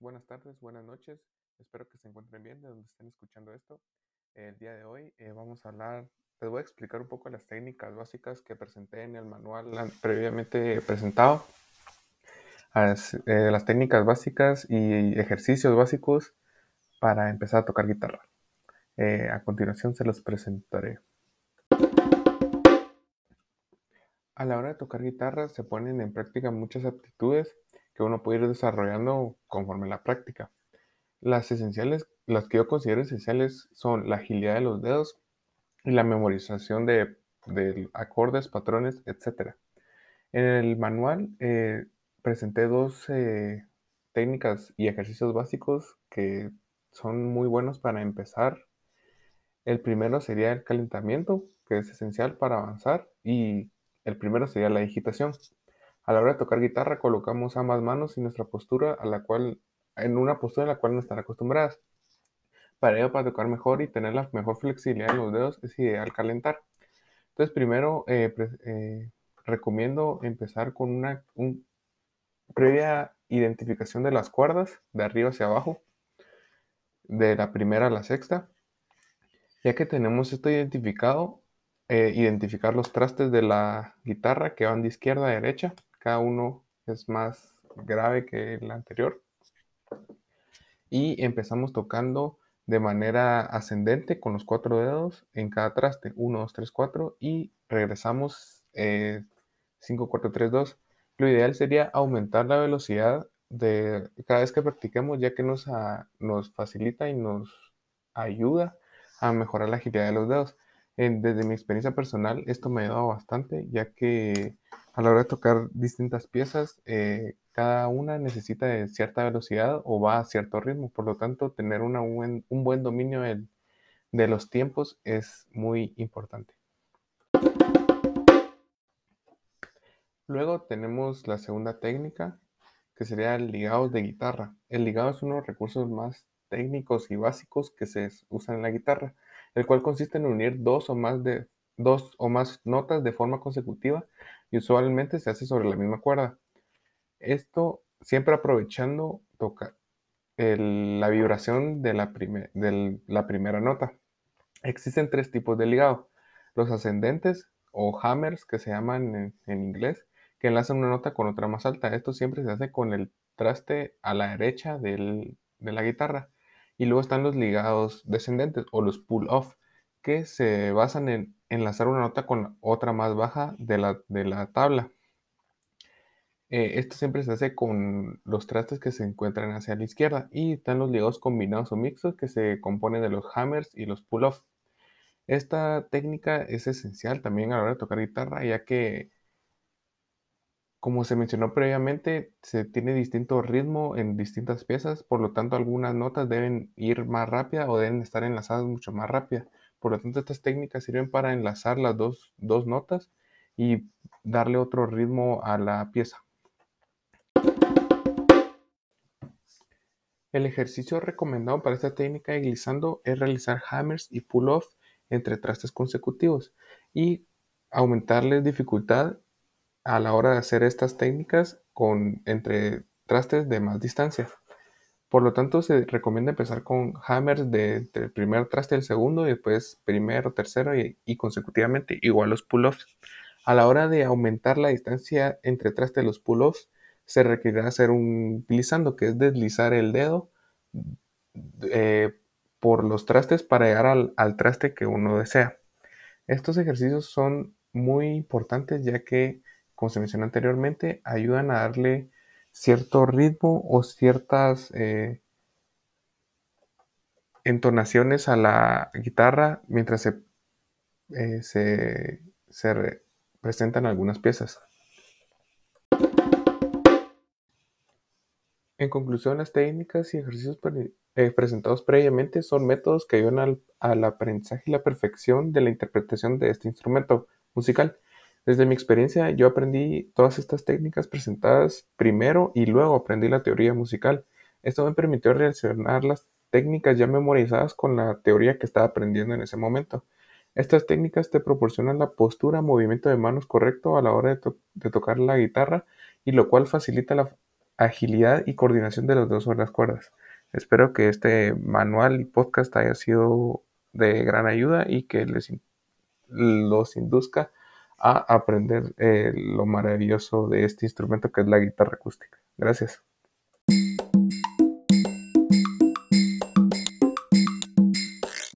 buenas tardes, buenas noches. Espero que se encuentren bien de donde estén escuchando esto. El día de hoy eh, vamos a hablar, les voy a explicar un poco las técnicas básicas que presenté en el manual previamente presentado. Eh, las técnicas básicas y ejercicios básicos para empezar a tocar guitarra. Eh, a continuación se los presentaré. A la hora de tocar guitarra se ponen en práctica muchas aptitudes que uno puede ir desarrollando conforme la práctica. Las esenciales, las que yo considero esenciales son la agilidad de los dedos y la memorización de, acordes, patrones, etc. En el manual eh, presenté dos eh, técnicas y ejercicios básicos que son muy buenos para empezar. El primero sería el calentamiento, que es esencial para avanzar, y el primero sería la digitación. A la hora de tocar guitarra colocamos ambas manos en nuestra postura a la cual, en una postura a la cual no están acostumbradas. Para ello, para tocar mejor y tener la mejor flexibilidad en los dedos, es ideal calentar. Entonces, primero eh, eh, recomiendo empezar con una previa identificación de las cuerdas, de arriba hacia abajo, de la primera a la sexta. Ya que tenemos esto identificado, eh, identificar los trastes de la guitarra que van de izquierda a derecha cada uno es más grave que el anterior. Y empezamos tocando de manera ascendente con los cuatro dedos en cada traste, 1, 2, 3, 4 y regresamos 5, 4, 3, 2. Lo ideal sería aumentar la velocidad de cada vez que practiquemos ya que nos, nos facilita y nos ayuda a mejorar la agilidad de los dedos. Desde mi experiencia personal esto me ha ayudado bastante ya que a la hora de tocar distintas piezas, eh, cada una necesita de cierta velocidad o va a cierto ritmo. Por lo tanto, tener un buen dominio de los tiempos es muy importante. Luego tenemos la segunda técnica, que sería el ligado de guitarra. El ligado es uno de los recursos más técnicos y básicos que se usan en la guitarra, el cual consiste en unir dos o más de dos o más notas de forma consecutiva y usualmente se hace sobre la misma cuerda. Esto siempre aprovechando toca la vibración de la, la primera nota. Existen tres tipos de ligado. Los ascendentes o hammers que se llaman en, inglés, que enlazan una nota con otra más alta. Esto siempre se hace con el traste a la derecha de la guitarra. Y luego están los ligados descendentes o los pull-off, que se basan en enlazar una nota con otra más baja de la, tabla. Eh, esto siempre se hace con los trastes que se encuentran hacia la izquierda y están los ligados combinados o mixtos que se componen de los hammers y los pull-off. Esta técnica es esencial también a la hora de tocar guitarra ya que, como se mencionó previamente, se tiene distinto ritmo en distintas piezas, por lo tanto algunas notas deben ir más rápida o deben estar enlazadas mucho más rápida. Por lo tanto, estas técnicas sirven para enlazar las dos, notas y darle otro ritmo a la pieza. El ejercicio recomendado para esta técnica de glissando es realizar hammers y pull-off entre trastes consecutivos y aumentarles dificultad a la hora de hacer estas técnicas con entre trastes de más distancia. Por lo tanto, se recomienda empezar con hammers de, del primer traste al segundo y después primero, tercero y, consecutivamente igual los pull-offs. A la hora de aumentar la distancia entre trastes de los pull-offs, se requerirá hacer un glissando, que es deslizar el dedo eh, por los trastes para llegar al, al traste que uno desea. Estos ejercicios son muy importantes ya que, como se mencionó anteriormente, ayudan a darle cierto ritmo o ciertas eh, entonaciones a la guitarra mientras se, eh, se, presentan algunas piezas. En conclusión, las técnicas y ejercicios eh, presentados previamente son métodos que ayudan al, al aprendizaje y la perfección de la interpretación de este instrumento musical desde mi experiencia, yo aprendí todas estas técnicas presentadas primero y luego aprendí la teoría musical. Esto me permitió relacionar las técnicas ya memorizadas con la teoría que estaba aprendiendo en ese momento. Estas técnicas te proporcionan la postura, movimiento de manos correcto a la hora de, tocar la guitarra y lo cual facilita agilidad y coordinación de los dos sobre las cuerdas. Espero que este manual y podcast haya sido de gran ayuda y que les, los induzca a aprender eh, lo maravilloso de este instrumento que es la guitarra acústica. Gracias.